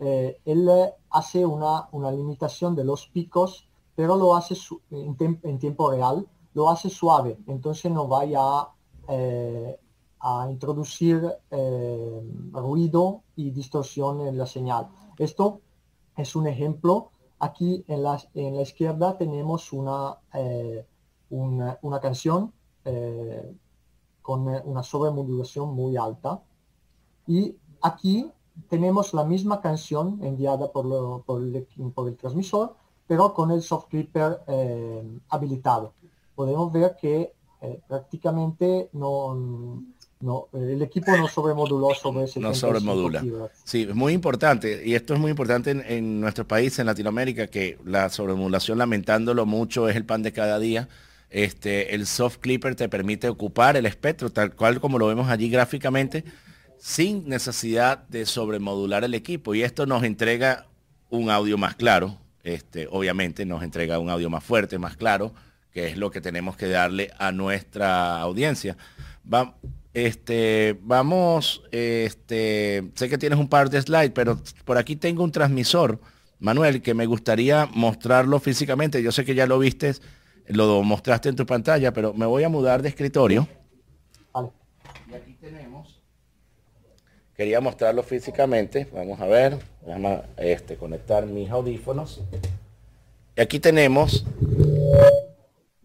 eh, él hace una, una, limitación de los picos, pero lo hace en, en, tiempo real, lo hace suave, entonces no vaya eh, a introducir eh, ruido y distorsión en la señal. Esto es un ejemplo. Aquí en la, en la izquierda tenemos una, una, una, canción con una sobremodulación muy alta. Y aquí tenemos la misma canción enviada por, por, el, transmisor, pero con el soft clipper eh, habilitado. Podemos ver que eh, prácticamente no, no, el equipo no sobremoduló sobre ese No sobremodula. Sí, es muy importante, y esto es muy importante en, en nuestro país, en Latinoamérica, que la sobremodulación, lamentándolo mucho, es el pan de cada día este, el soft clipper te permite ocupar el espectro tal cual como lo vemos allí gráficamente sin necesidad de sobremodular el equipo y esto nos entrega un audio más claro, este, obviamente nos entrega un audio más fuerte, más claro, que es lo que tenemos que darle a nuestra audiencia. este, vamos, sé que tienes un par de slides, pero por aquí tengo un transmisor, Manuel, que me gustaría mostrarlo físicamente. Yo sé que ya lo vistes lo mostraste en tu pantalla, pero me voy a mudar de escritorio. Y aquí tenemos, quería mostrarlo físicamente, vamos a ver, vamos a este, conectar mis audífonos. Y aquí tenemos,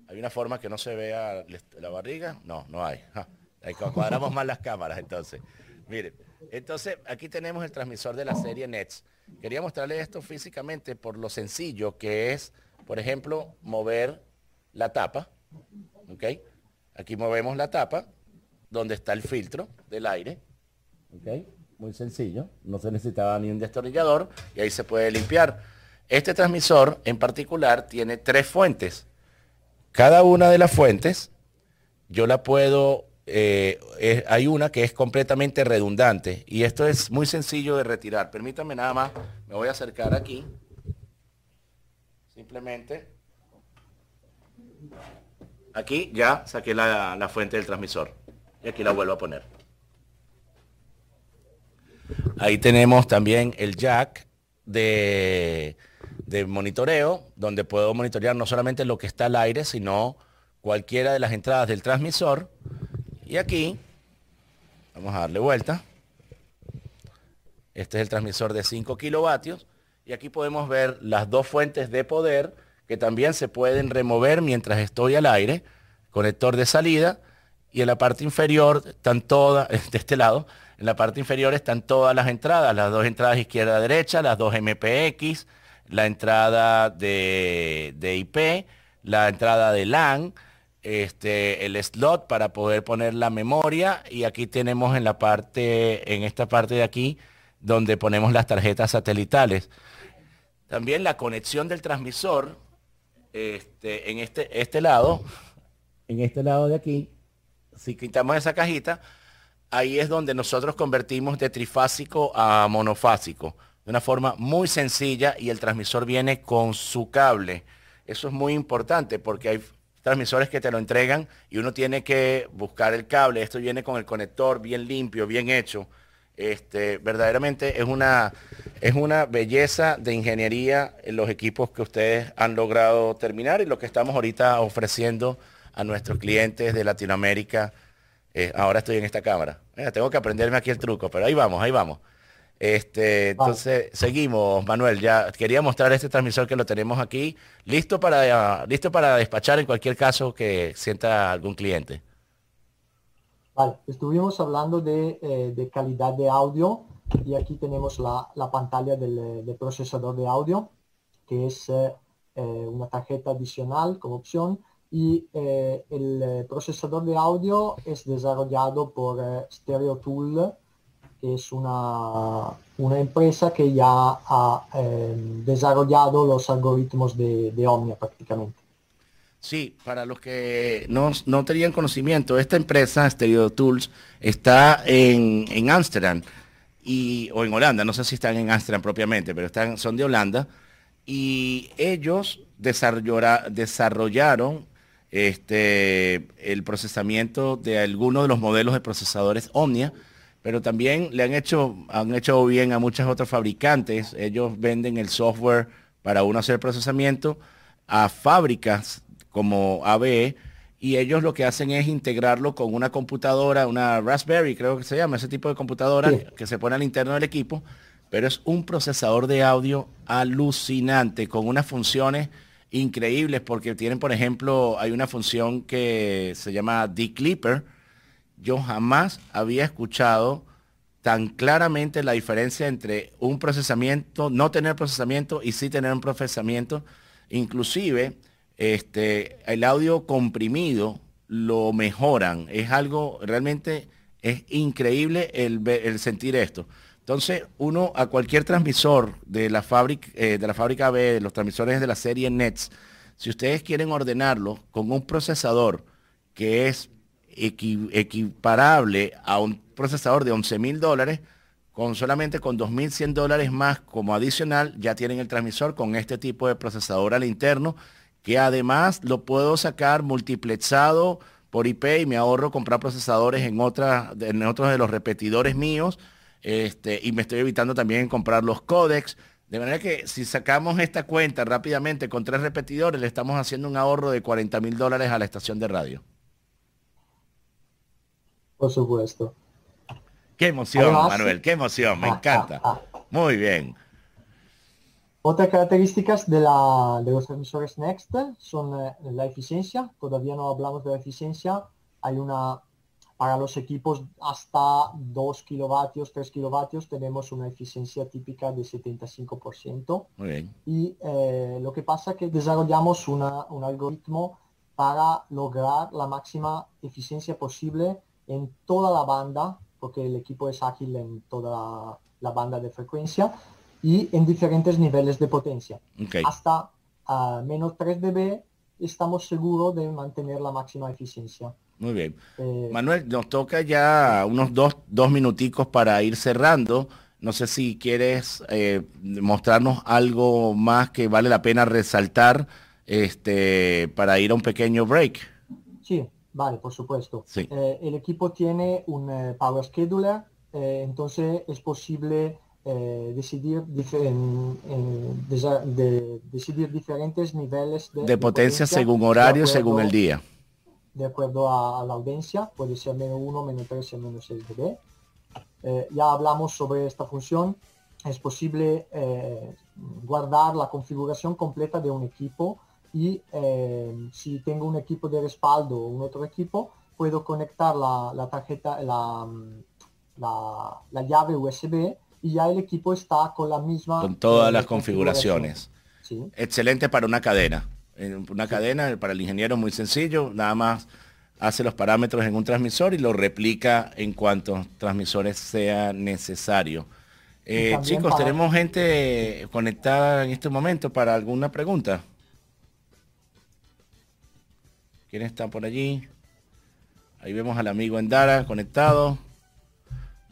hay una forma que no se vea la barriga, no, no hay. Ahí cuadramos más las cámaras entonces. Miren, entonces aquí tenemos el transmisor de la serie Nets. Quería mostrarle esto físicamente por lo sencillo que es, por ejemplo, mover la tapa, ¿ok? Aquí movemos la tapa, donde está el filtro del aire, ¿ok? Muy sencillo, no se necesitaba ni un destornillador y ahí se puede limpiar. Este transmisor en particular tiene tres fuentes. Cada una de las fuentes yo la puedo, eh, hay una que es completamente redundante y esto es muy sencillo de retirar. Permítanme nada más, me voy a acercar aquí. Simplemente Aquí ya saqué la, fuente del transmisor. Y aquí la vuelvo a poner. Ahí tenemos también el jack de, de monitoreo, donde puedo monitorear no solamente lo que está al aire, sino cualquiera de las entradas del transmisor. Y aquí, vamos a darle vuelta. Este es el transmisor de 5 kilovatios. Y aquí podemos ver las dos fuentes de poder que también se pueden remover mientras estoy al aire. Conector de salida. Y en la parte inferior están todas, de este lado, en la parte inferior están todas las entradas, las dos entradas izquierda-derecha, las dos MPX, la entrada de, IP, la entrada de LAN, este, el slot para poder poner la memoria y aquí tenemos en la parte, en esta parte de aquí, donde ponemos las tarjetas satelitales. También la conexión del transmisor, este, en este, este lado, en este lado de aquí, si quitamos esa cajita, ahí es donde nosotros convertimos de trifásico a monofásico de una forma muy sencilla y el transmisor viene con su cable. Eso es muy importante porque hay transmisores que te lo entregan y uno tiene que buscar el cable. Esto viene con el conector bien limpio, bien hecho. Este, verdaderamente es una, es una belleza de ingeniería en los equipos que ustedes han logrado terminar y lo que estamos ahorita ofreciendo a nuestros clientes de Latinoamérica. Eh, ahora estoy en esta cámara. tengo que aprenderme aquí el truco, pero ahí vamos, ahí vamos. Este, entonces, seguimos, Manuel. Ya quería mostrar este transmisor que lo tenemos aquí, listo para, listo para despachar en cualquier caso que sienta algún cliente. Vale, estuvimos hablando de, eh, calidad de audio y aquí tenemos la, pantalla del, procesador de audio, que es eh, una tarjeta adicional como opción y eh, el procesador de audio es desarrollado por Stereo Tool que es una, empresa que ya ha desarrollado los algoritmos de, de, Omnia prácticamente. Sí, para los que no, no tenían conocimiento, esta empresa, Stereo Tools, está en Ámsterdam o en Holanda, no sé si están en Ámsterdam propiamente, pero están, son de Holanda, y ellos desarrollaron este, el procesamiento de algunos de los modelos de procesadores Omnia, pero también le han hecho, han hecho bien a muchos otros fabricantes. Ellos venden el software para uno hacer procesamiento a fábricas como ABE y ellos lo que hacen es integrarlo con una computadora, una Raspberry creo que se llama, ese tipo de computadora que se pone al interno del equipo, pero es un procesador de audio alucinante con unas funciones increíbles porque tienen, por ejemplo, hay una función que se llama Declipper, yo jamás había escuchado tan claramente la diferencia entre un procesamiento, no tener procesamiento y sí tener un procesamiento. Inclusive, este, el audio comprimido lo mejoran. Es algo realmente, es increíble el, sentir esto. Entonces, uno a cualquier transmisor de la fábrica, eh, de la fábrica B, los transmisores de la serie NETS, si ustedes quieren ordenarlo con un procesador que es equiparable a un procesador de 11 mil dólares, con solamente con 2.100 dólares más como adicional, ya tienen el transmisor con este tipo de procesador al interno, que además lo puedo sacar multiplexado por IP y me ahorro comprar procesadores en, otra, en otros de los repetidores míos, este, y me estoy evitando también comprar los códecs. De manera que si sacamos esta cuenta rápidamente con tres repetidores, le estamos haciendo un ahorro de 40 mil dólares a la estación de radio. Por supuesto. Qué emoción, Manuel, qué emoción, me ah, encanta. Ah, ah. Muy bien. Otras características de, la, de los transmisores Next son eh, la eficiencia. Todavía no hablamos de la eficiencia. Hay una, para los equipos hasta 2 kilovatios, 3 kilovatios, tenemos una eficiencia típica de 75%. Muy bien. Y eh, lo que pasa es que desarrollamos una, un algoritmo para lograr la máxima eficiencia posible en toda la banda, porque el equipo es ágil en toda la banda de frecuencia y en diferentes niveles de potencia. Hasta menos 3 dB estamos seguros de mantener la máxima eficiencia. Muy bien. Eh, Manuel, nos toca ya unos dos, dos minuticos para ir cerrando. No sé si quieres eh, mostrarnos algo más que vale la pena resaltar este, para ir a un pequeño break. Sí, Vale, por supuesto. Eh, el equipo tiene un Power Scheduler, entonces es posible eh, decidir, de, decidir diferentes niveles de, potencia, según horario, según el día. De acuerdo a, la audiencia, puede ser menos 1, menos 3 menos 6 dB. Eh, ya hablamos sobre esta función. Es posible eh, guardar la configuración completa de un equipo y si tengo un equipo de respaldo o un otro equipo, puedo conectar la, tarjeta, la, la, la llave USB y ya el equipo está con la misma... Con todas las configuraciones. Excelente para una cadena. Una cadena para el ingeniero muy sencillo, nada más hace los parámetros en un transmisor y lo replica en cuantos transmisores sea necesario. Eh, chicos, tenemos gente conectada en este momento para alguna pregunta. ¿Quién está por allí? Ahí vemos al amigo Endara conectado.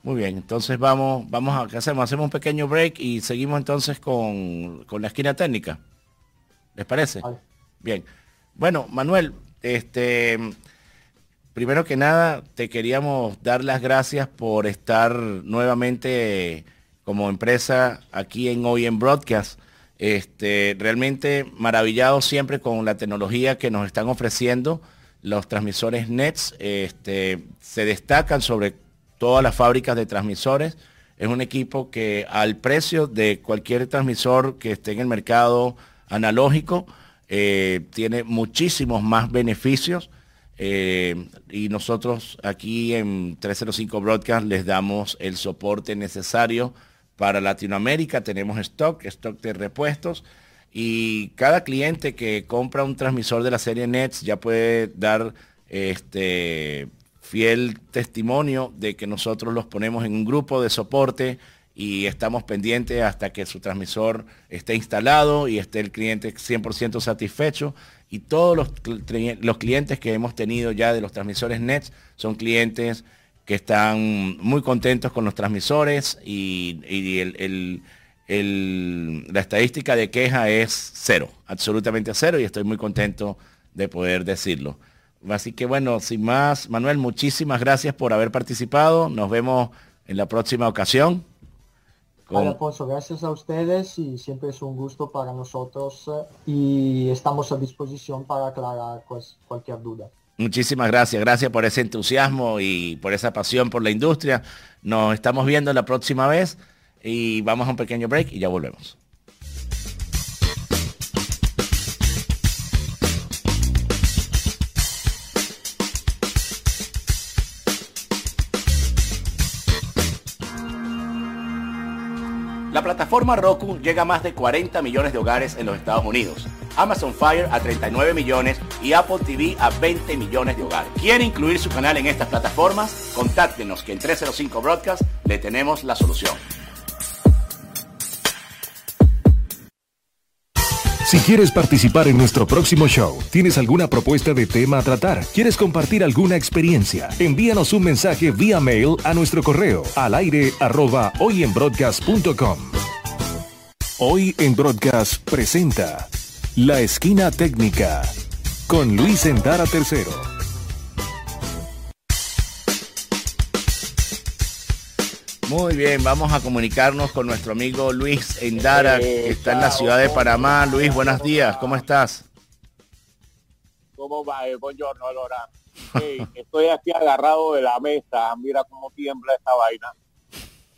Muy bien, entonces vamos, vamos a, ¿qué hacemos? Hacemos un pequeño break y seguimos entonces con, la esquina técnica. ¿Les parece? Bien. Bueno, Manuel, este, primero que nada, te queríamos dar las gracias por estar nuevamente como empresa aquí en Hoy en Broadcast. Este, realmente maravillado siempre con la tecnología que nos están ofreciendo. Los transmisores NETS este, se destacan sobre todas las fábricas de transmisores. Es un equipo que al precio de cualquier transmisor que esté en el mercado analógico, eh, tiene muchísimos más beneficios. Eh, y nosotros aquí en 305 Broadcast les damos el soporte necesario para Latinoamérica. Tenemos stock, stock de repuestos. Y cada cliente que compra un transmisor de la serie NETS ya puede dar este, fiel testimonio de que nosotros los ponemos en un grupo de soporte y estamos pendientes hasta que su transmisor esté instalado y esté el cliente 100% satisfecho. Y todos los, los, clientes que hemos tenido ya de los transmisores NETS son clientes que están muy contentos con los transmisores y, la estadística de queja es cero, absolutamente cero y estoy muy contento de poder decirlo. Así que bueno, sin más, Manuel, muchísimas gracias por haber participado. Nos vemos en la próxima ocasión. Con... Alfonso, gracias a ustedes y siempre es un gusto para nosotros eh, y estamos a disposición para aclarar pues, cualquier duda. Muchísimas gracias, gracias por ese entusiasmo y por esa pasión por la industria. Nos estamos viendo la próxima vez y vamos a un pequeño break y ya volvemos. La plataforma Roku llega a más de 40 millones de hogares en los Estados Unidos. Amazon Fire a 39 millones y Apple TV a 20 millones de hogares. ¿Quiere incluir su canal en estas plataformas? Contáctenos que en 305 Broadcast le tenemos la solución. Si quieres participar en nuestro próximo show, tienes alguna propuesta de tema a tratar, quieres compartir alguna experiencia, envíanos un mensaje vía mail a nuestro correo al aire arroba hoyenbroadcast.com. Hoy en Broadcast presenta La Esquina Técnica con Luis Endara III. Muy bien, vamos a comunicarnos con nuestro amigo Luis Endara, que está en la ciudad de Panamá. Luis, buenos días, ¿cómo estás? ¿Cómo va? Eh, buongiorno, Lora. estoy aquí agarrado de la mesa, mira cómo tiembla esta vaina.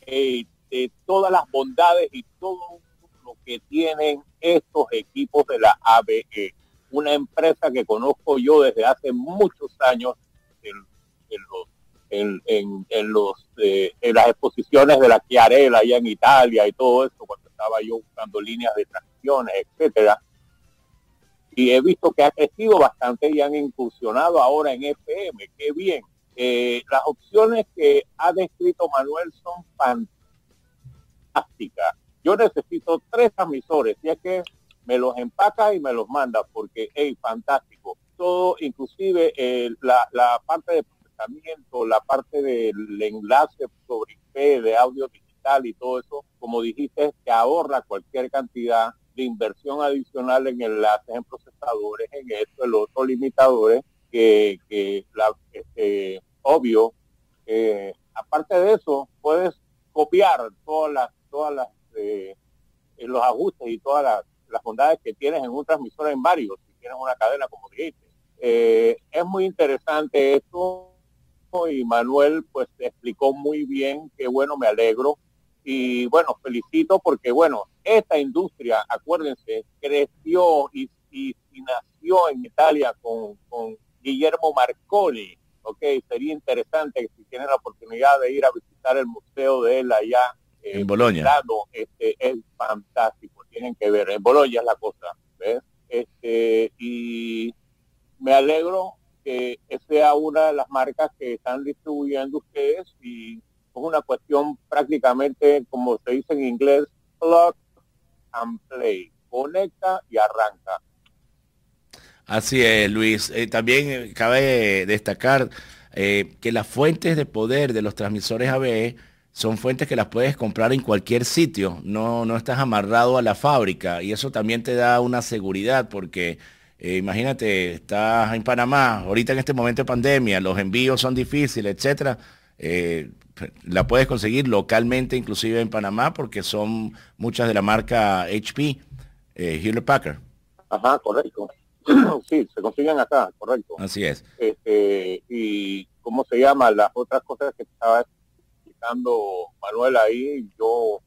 de todas las bondades y todo lo que tienen estos equipos de la ABE, una empresa que conozco yo desde hace muchos años en los en, los, eh, en las exposiciones de la Chiarella allá en Italia y todo eso, cuando estaba yo buscando líneas de transmisiones, etcétera. Y he visto que ha crecido bastante y han incursionado ahora en FM. Qué bien. Eh, las opciones que ha descrito Manuel son fantásticas. Yo necesito tres transmisores, y es que me los empaca y me los manda, porque es fantástico. Todo, inclusive eh, la, la parte de la parte del enlace sobre IP, de audio digital y todo eso, como dijiste, que ahorra cualquier cantidad de inversión adicional en enlaces, en procesadores, en esto, en los otros limitadores, que, que la, este, obvio, aparte de eso, puedes copiar todas las, todas las eh, los ajustes y todas las, las, bondades que tienes en un transmisor en varios, si tienes una cadena como dijiste. Eh, es muy interesante esto y Manuel pues explicó muy bien, que bueno, me alegro y bueno, felicito porque bueno, esta industria, acuérdense, creció y, y, nació en Italia con, con Guillermo Marconi, ok, sería interesante si tienen la oportunidad de ir a visitar el museo de él allá eh, en Bolonia. Este, es fantástico, tienen que ver, en Bolonia es la cosa, ¿ves? Este, y me alegro que sea una de las marcas que están distribuyendo ustedes y es una cuestión prácticamente, como se dice en inglés, plug and play, conecta y arranca. Así es, Luis. Eh, también cabe destacar eh, que las fuentes de poder de los transmisores ABE son fuentes que las puedes comprar en cualquier sitio, no, no estás amarrado a la fábrica y eso también te da una seguridad porque eh, imagínate, estás en Panamá, ahorita en este momento de pandemia, los envíos son difíciles, etcétera. Eh, la puedes conseguir localmente, inclusive en Panamá, porque son muchas de la marca HP, eh, Hewlett Packard. Ajá, correcto. sí, se consiguen acá, correcto. Así es. Este, y cómo se llama, las otras cosas que estaba explicando Manuel ahí, yo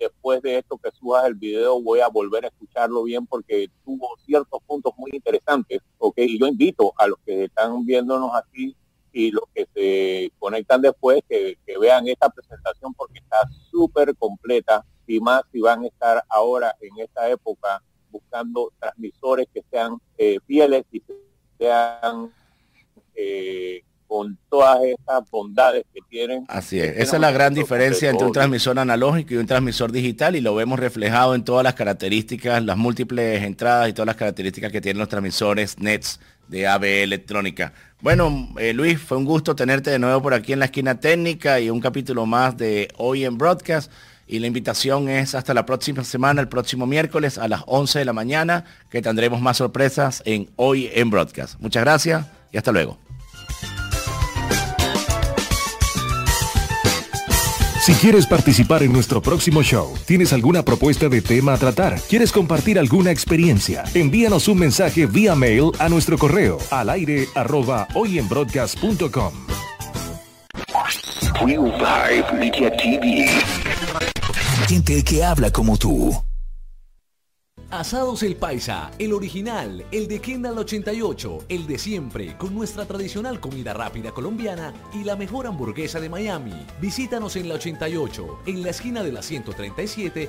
después de esto que subas el video voy a volver a escucharlo bien porque tuvo ciertos puntos muy interesantes, ¿ok? Y yo invito a los que están viéndonos aquí y los que se conectan después que, vean esta presentación porque está súper completa y más si van a estar ahora en esta época buscando transmisores que sean eh, fieles y sean eh, con todas esas bondades que tienen. Así es, esa es la gran diferencia entre un transmisor analógico y un transmisor digital y lo vemos reflejado en todas las características, las múltiples entradas y todas las características que tienen los transmisores NETs de ABE electrónica. Bueno, eh, Luis, fue un gusto tenerte de nuevo por aquí en la esquina técnica y un capítulo más de Hoy en Broadcast. Y la invitación es hasta la próxima semana, el próximo miércoles a las 11 de la mañana, que tendremos más sorpresas en Hoy en Broadcast. Muchas gracias y hasta luego. Si quieres participar en nuestro próximo show, tienes alguna propuesta de tema a tratar, quieres compartir alguna experiencia, envíanos un mensaje vía mail a nuestro correo al aire arroba hoyenbroadcast.com. Gente que habla como tú. Asados El Paisa, el original, el de Kendall 88, el de siempre, con nuestra tradicional comida rápida colombiana y la mejor hamburguesa de Miami. Visítanos en la 88, en la esquina de la 137,